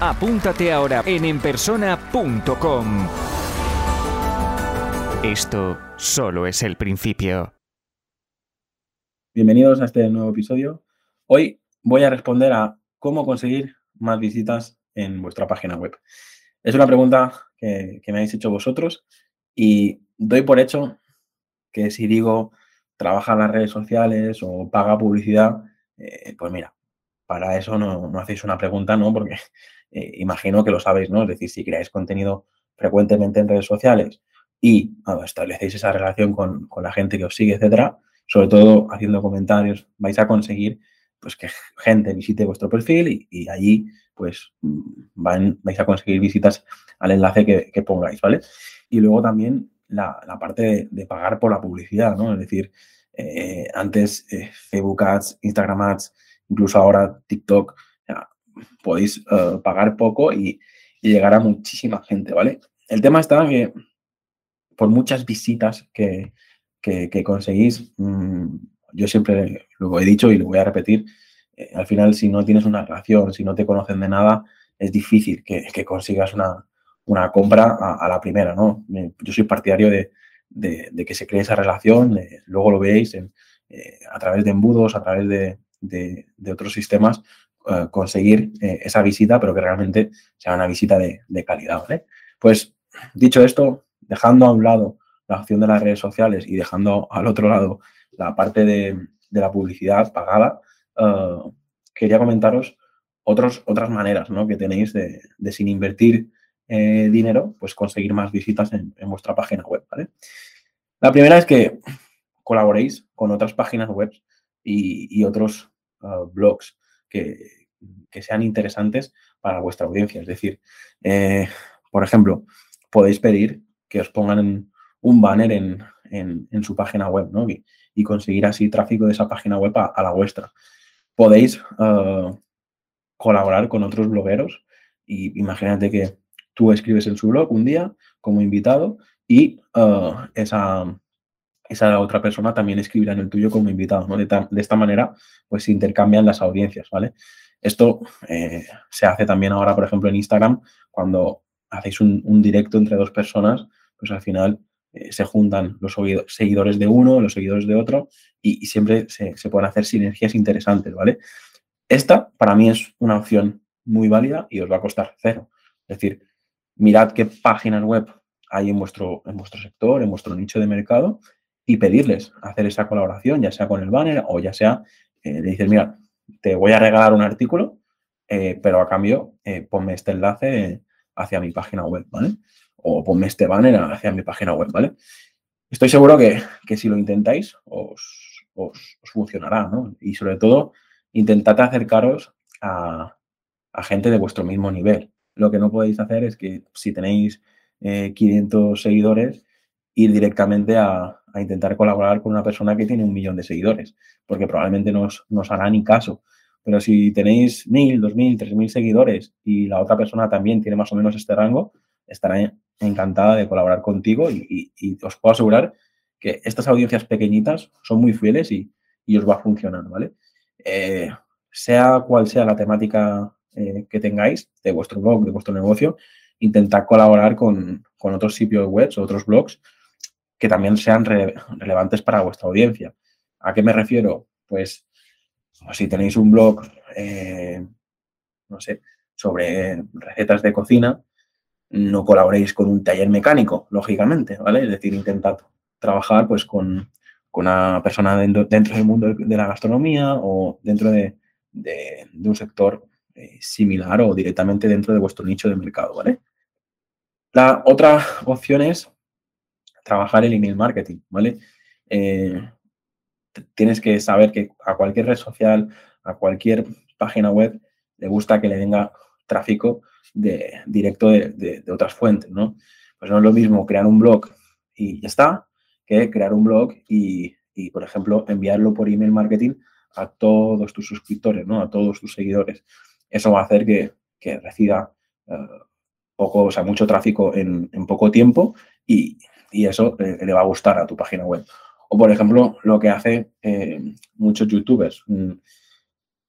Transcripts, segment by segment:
apúntate ahora en enpersona.com. Esto solo es el principio. Bienvenidos a este nuevo episodio. Hoy voy a responder a cómo conseguir más visitas en vuestra página web. Es una pregunta que, me habéis hecho vosotros y doy por hecho que si digo trabaja en las redes sociales o paga publicidad, eh, pues mira, para eso no, hacéis una pregunta, ¿no? Porque eh, imagino que lo sabéis, ¿no? Es decir, si creáis contenido frecuentemente en redes sociales y establecéis esa relación con, con, la gente que os sigue, etcétera, sobre todo haciendo comentarios, vais a conseguir pues que gente visite vuestro perfil y, allí pues van, vais a conseguir visitas al enlace que, pongáis, ¿vale? Y luego también la, parte de, pagar por la publicidad, ¿no? Es decir, eh, antes eh, Facebook Ads, Instagram Ads, incluso ahora TikTok, podéis eh, pagar poco y, llegar a muchísima gente, ¿vale? El tema está que por muchas visitas que, conseguís, mm, yo siempre lo he dicho y lo voy a repetir, eh, al final si no tienes una relación, si no te conocen de nada, es difícil que, consigas una, compra a, la primera, ¿no? Yo soy partidario de, que se cree esa relación, luego lo veis eh, a través de embudos, a través de, otros sistemas, eh, conseguir esa visita, pero que realmente sea una visita de, calidad, ¿vale? Pues dicho esto, dejando a un lado la opción de las redes sociales y dejando al otro lado la parte de, la publicidad pagada, eh, quería comentaros otras maneras que tenéis de, sin invertir eh, dinero, pues conseguir más visitas en, vuestra página web. La primera es que colaboréis con otras páginas web y, otros eh, blogs que, sean interesantes para vuestra audiencia. Es decir, por ejemplo, podéis pedir que os pongan un banner en, en, su página web ¿no? y, conseguir así tráfico de esa página web a, la vuestra. Podéis eh, colaborar con otros blogueros y imagínate que tú escribes en su blog un día como invitado y eh, esa, esa otra persona también escribirá en el tuyo como invitado. ¿no? De, esta manera, pues se intercambian las audiencias, ¿vale? Esto eh, se hace también ahora, por ejemplo, en Instagram, cuando hacéis un, directo entre dos personas, pues al final eh, se juntan los seguidores de uno, los seguidores de otro y, siempre se, pueden hacer sinergias interesantes, ¿vale? Esta para mí es una opción muy válida y os va a costar cero. Es decir, mirad qué páginas web hay en vuestro, en vuestro sector, en vuestro nicho de mercado y pedirles hacer esa colaboración, ya sea con el banner o ya sea, eh, le dices, mira, te voy a regalar un artículo, eh, pero a cambio ponme este enlace hacia mi página web, ¿vale? o ponme este banner hacia mi página web, ¿vale? Estoy seguro que, si lo intentáis os, funcionará, ¿no? Y sobre todo, intentad acercaros a, gente de vuestro mismo nivel. Lo que no podéis hacer es que si tenéis 500 eh, seguidores, ir directamente a, intentar colaborar con una persona que tiene un millón de seguidores, porque probablemente no os, hará ni caso. Pero si tenéis 1.000, 2.000, 3.000 seguidores y la otra persona también tiene más o menos este rango, estará encantada de colaborar contigo y, os puedo asegurar que estas audiencias pequeñitas son muy fieles y, os va a funcionar, ¿vale? Eh, sea cual sea la temática eh, que tengáis de vuestro blog, de vuestro negocio, intentad colaborar con, otros sitios web otros blogs que también sean relevantes para vuestra audiencia. ¿A qué me refiero? Pues si tenéis un blog, eh, no sé, sobre recetas de cocina, no colaboréis con un taller mecánico, lógicamente, ¿vale? Es decir, intentad trabajar pues con, una persona dentro, del mundo de la gastronomía o dentro de, un sector eh, similar o directamente dentro de vuestro nicho de mercado, ¿vale? La otra opción es trabajar el email marketing, ¿vale? Eh, tienes que saber que a cualquier red social, a cualquier página web, le gusta que le venga tráfico de, directo de, otras fuentes, ¿no? Pues no es lo mismo crear un blog y ya está, que crear un blog y, por ejemplo, enviarlo por email marketing a todos tus suscriptores, ¿no? A todos tus seguidores. Eso va a hacer que, que reciba eh, poco, o sea, mucho tráfico en, poco tiempo y, eso eh, le va a gustar a tu página web. O, por ejemplo, lo que hace eh, muchos youtubers. Mm,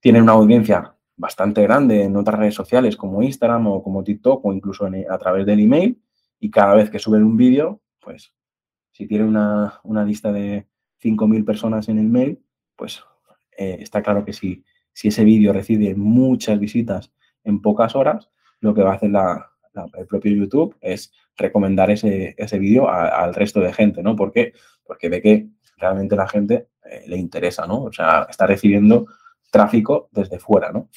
tienen una audiencia bastante grande en otras redes sociales como Instagram o como TikTok o incluso a través del email y cada vez que suben un vídeo, pues si tienen una, lista de 5.000 personas en el mail, pues eh, está claro que si, si ese vídeo recibe muchas visitas en pocas horas, lo que va a hacer el propio YouTube es recomendar ese, ese vídeo al resto de gente, ¿no? ¿Por? Porque ve que realmente la gente eh, le interesa, ¿no? O sea, está recibiendo tráfico desde fuera, ¿no?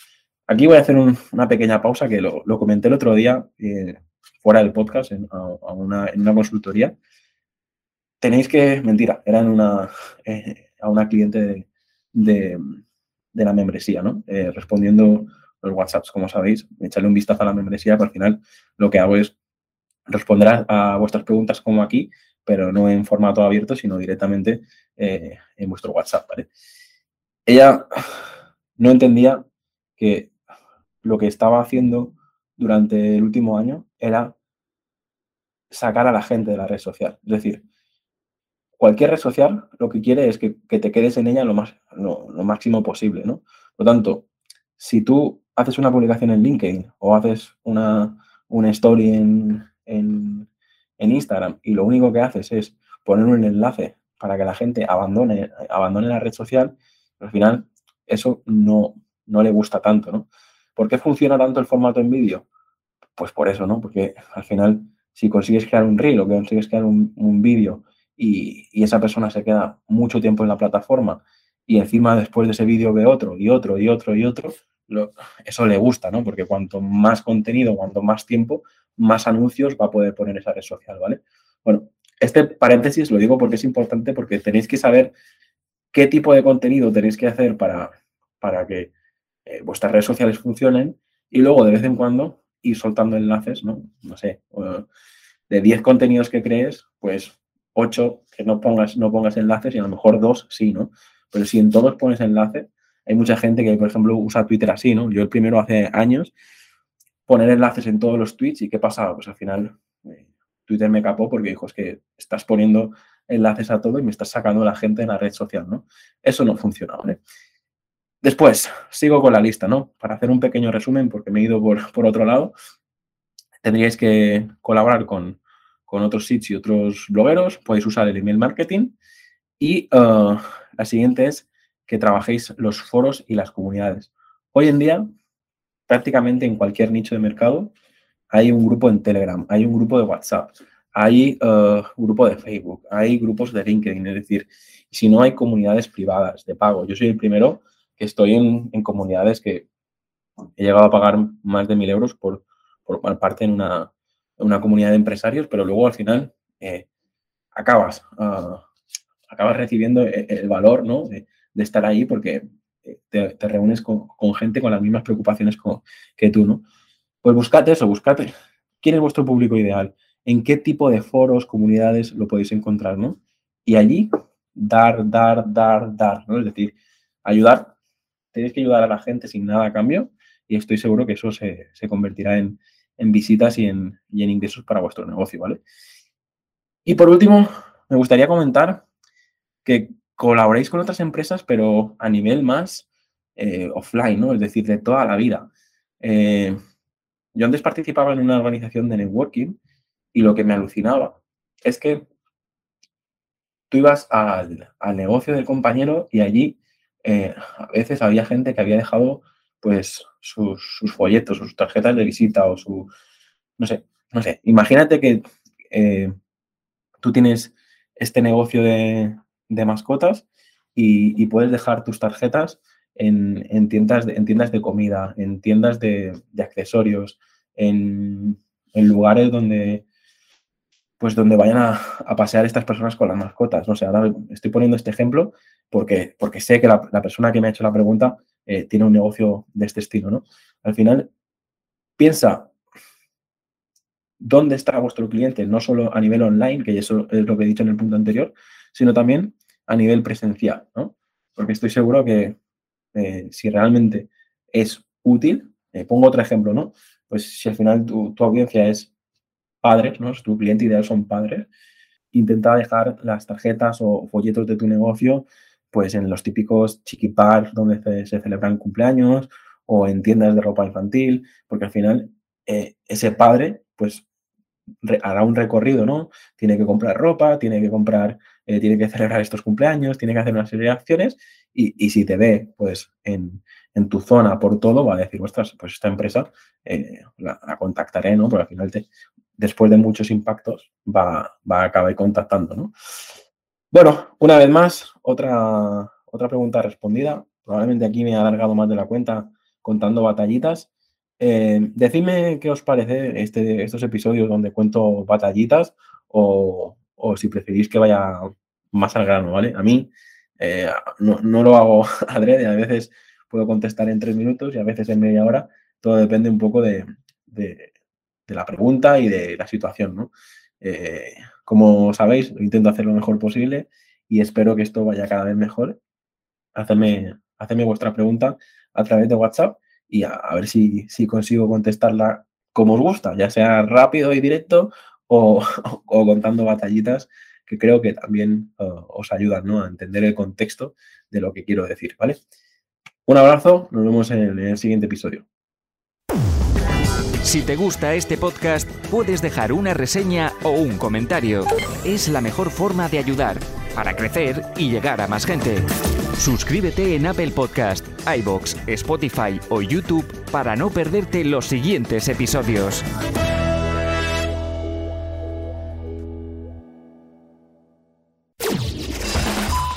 Aquí voy a hacer una pequeña pausa que lo, comenté el otro día eh, fuera del podcast en, una, consultoría. Tenéis que, mentira, era en una, eh, a una cliente de, la membresía, ¿no? Respondiendo los WhatsApps, como sabéis, echarle un vistazo a la membresía, pero al final lo que hago es responder a, vuestras preguntas como aquí, pero no en formato abierto, sino directamente en vuestro WhatsApp. Ella no entendía que lo que estaba haciendo durante el último año era sacar a la gente de la red social. Es decir, cualquier red social lo que quiere es que, te quedes en ella lo, más, lo, máximo posible, ¿no? Por lo tanto, si tú haces una publicación en LinkedIn o haces una, una story en, en, Instagram y lo único que haces es poner un enlace para que la gente abandone, abandone la red social, al final eso no, no le gusta tanto, ¿no? ¿Por qué funciona tanto el formato en vídeo? Pues por eso, ¿no? Porque al final, si consigues crear un reel o consigues crear un, vídeo y, esa persona se queda mucho tiempo en la plataforma y encima después de ese vídeo ve otro y otro y otro y otro, eso le gusta, ¿no? Porque cuanto más contenido, cuanto más tiempo, más anuncios va a poder poner esa red social, ¿vale? Bueno, este paréntesis lo digo porque es importante porque tenéis que saber qué tipo de contenido tenéis que hacer para, para que eh, vuestras redes sociales funcionen y luego de vez en cuando ir soltando enlaces, ¿no? No sé, de 10 contenidos que crees, pues 8 que no pongas, no pongas enlaces y a lo mejor 2 sí, ¿no? Pero si en todos pones enlaces, hay mucha gente que, por ejemplo, usa Twitter así, ¿no? Yo el primero hace años, poner enlaces en todos los tweets y ¿qué pasaba? Pues al final eh, Twitter me capó porque dijo, es que estás poniendo enlaces a todo y me estás sacando la gente en la red social, ¿no? Eso no funciona, ¿vale? Después, sigo con la lista, ¿no? Para hacer un pequeño resumen, porque me he ido por, por otro lado, tendríais que colaborar con, otros sitios y otros blogueros, podéis usar el email marketing y uh, la siguiente es que trabajéis los foros y las comunidades. Hoy en día, prácticamente en cualquier nicho de mercado, hay un grupo en Telegram, hay un grupo de WhatsApp, hay uh, grupo de Facebook, hay grupos de LinkedIn, es decir, si no hay comunidades privadas de pago, yo soy el primero que estoy en, comunidades que he llegado a pagar más de mil euros por, parte en una, comunidad de empresarios, pero luego al final eh, acabas, ah, acabas recibiendo e, el, valor ¿no? Estar ahí porque eh, te, reúnes con, gente con las mismas preocupaciones que tú, ¿no? Pues buscate eso, buscate quién es vuestro público ideal, en qué tipo de foros, comunidades lo podéis encontrar, ¿no? Y allí dar, dar, dar, dar, ¿no? Es decir, ayudar tenéis que ayudar a la gente sin nada a cambio y estoy seguro que eso se, convertirá en, visitas y en, ingresos para vuestro negocio, ¿vale? Y por último, me gustaría comentar que colaboréis con otras empresas, pero a nivel más eh, offline, ¿no? Es decir, de toda la vida. Eh, yo antes participaba en una organización de networking y lo que me alucinaba es que tú ibas al, negocio del compañero y allí eh, a veces había gente que había dejado pues sus, folletos, sus tarjetas de visita o su, no sé, no sé, imagínate que tú tienes este negocio de, mascotas y, puedes dejar tus tarjetas en, tiendas, de, en tiendas de comida, en tiendas de, accesorios, en, lugares donde pues donde vayan a, pasear estas personas con las mascotas. No sé, ahora estoy poniendo este ejemplo porque, porque sé que la, persona que me ha hecho la pregunta eh, tiene un negocio de este estilo, ¿no? Al final, piensa dónde está vuestro cliente, no solo a nivel online, que eso es lo que he dicho en el punto anterior, sino también a nivel presencial, ¿no? Porque estoy seguro que eh, si realmente es útil, eh, pongo otro ejemplo, ¿no? Pues si al final tu, audiencia es padres, ¿no? Tu cliente ideal son padres, intenta dejar las tarjetas o folletos de tu negocio pues en los típicos chiquipars donde se, celebran cumpleaños o en tiendas de ropa infantil, porque al final eh, ese padre pues hará un recorrido, ¿no? Tiene que comprar ropa, tiene que comprar, eh, tiene que celebrar estos cumpleaños, tiene que hacer una serie de acciones y, si te ve, pues, en, tu zona por todo, va a decir, ostras, pues esta empresa eh, la, contactaré, ¿no? Porque al final, después de muchos impactos, va, va a acabar contactando, ¿no? Bueno, una vez más, otra, otra pregunta respondida. Probablemente aquí me he alargado más de la cuenta contando batallitas. Eh, decidme qué os parece este, estos episodios donde cuento batallitas o, si preferís que vaya más al grano, ¿vale? A mí eh, no, lo hago adrede, a veces puedo contestar en tres minutos y a veces en media hora. Todo depende un poco de, la pregunta y de la situación, ¿no? Eh, como sabéis, intento hacer lo mejor posible y espero que esto vaya cada vez mejor. Hacedme, vuestra pregunta a través de WhatsApp y a, ver si, consigo contestarla como os gusta, ya sea rápido y directo o, contando batallitas que creo que también eh, os ayudan a entender el contexto de lo que quiero decir, ¿vale? Un abrazo, nos vemos en el siguiente episodio. Si te gusta este podcast, puedes dejar una reseña o un comentario. Es la mejor forma de ayudar para crecer y llegar a más gente. Suscríbete en Apple Podcast, iBox, Spotify o YouTube para no perderte los siguientes episodios.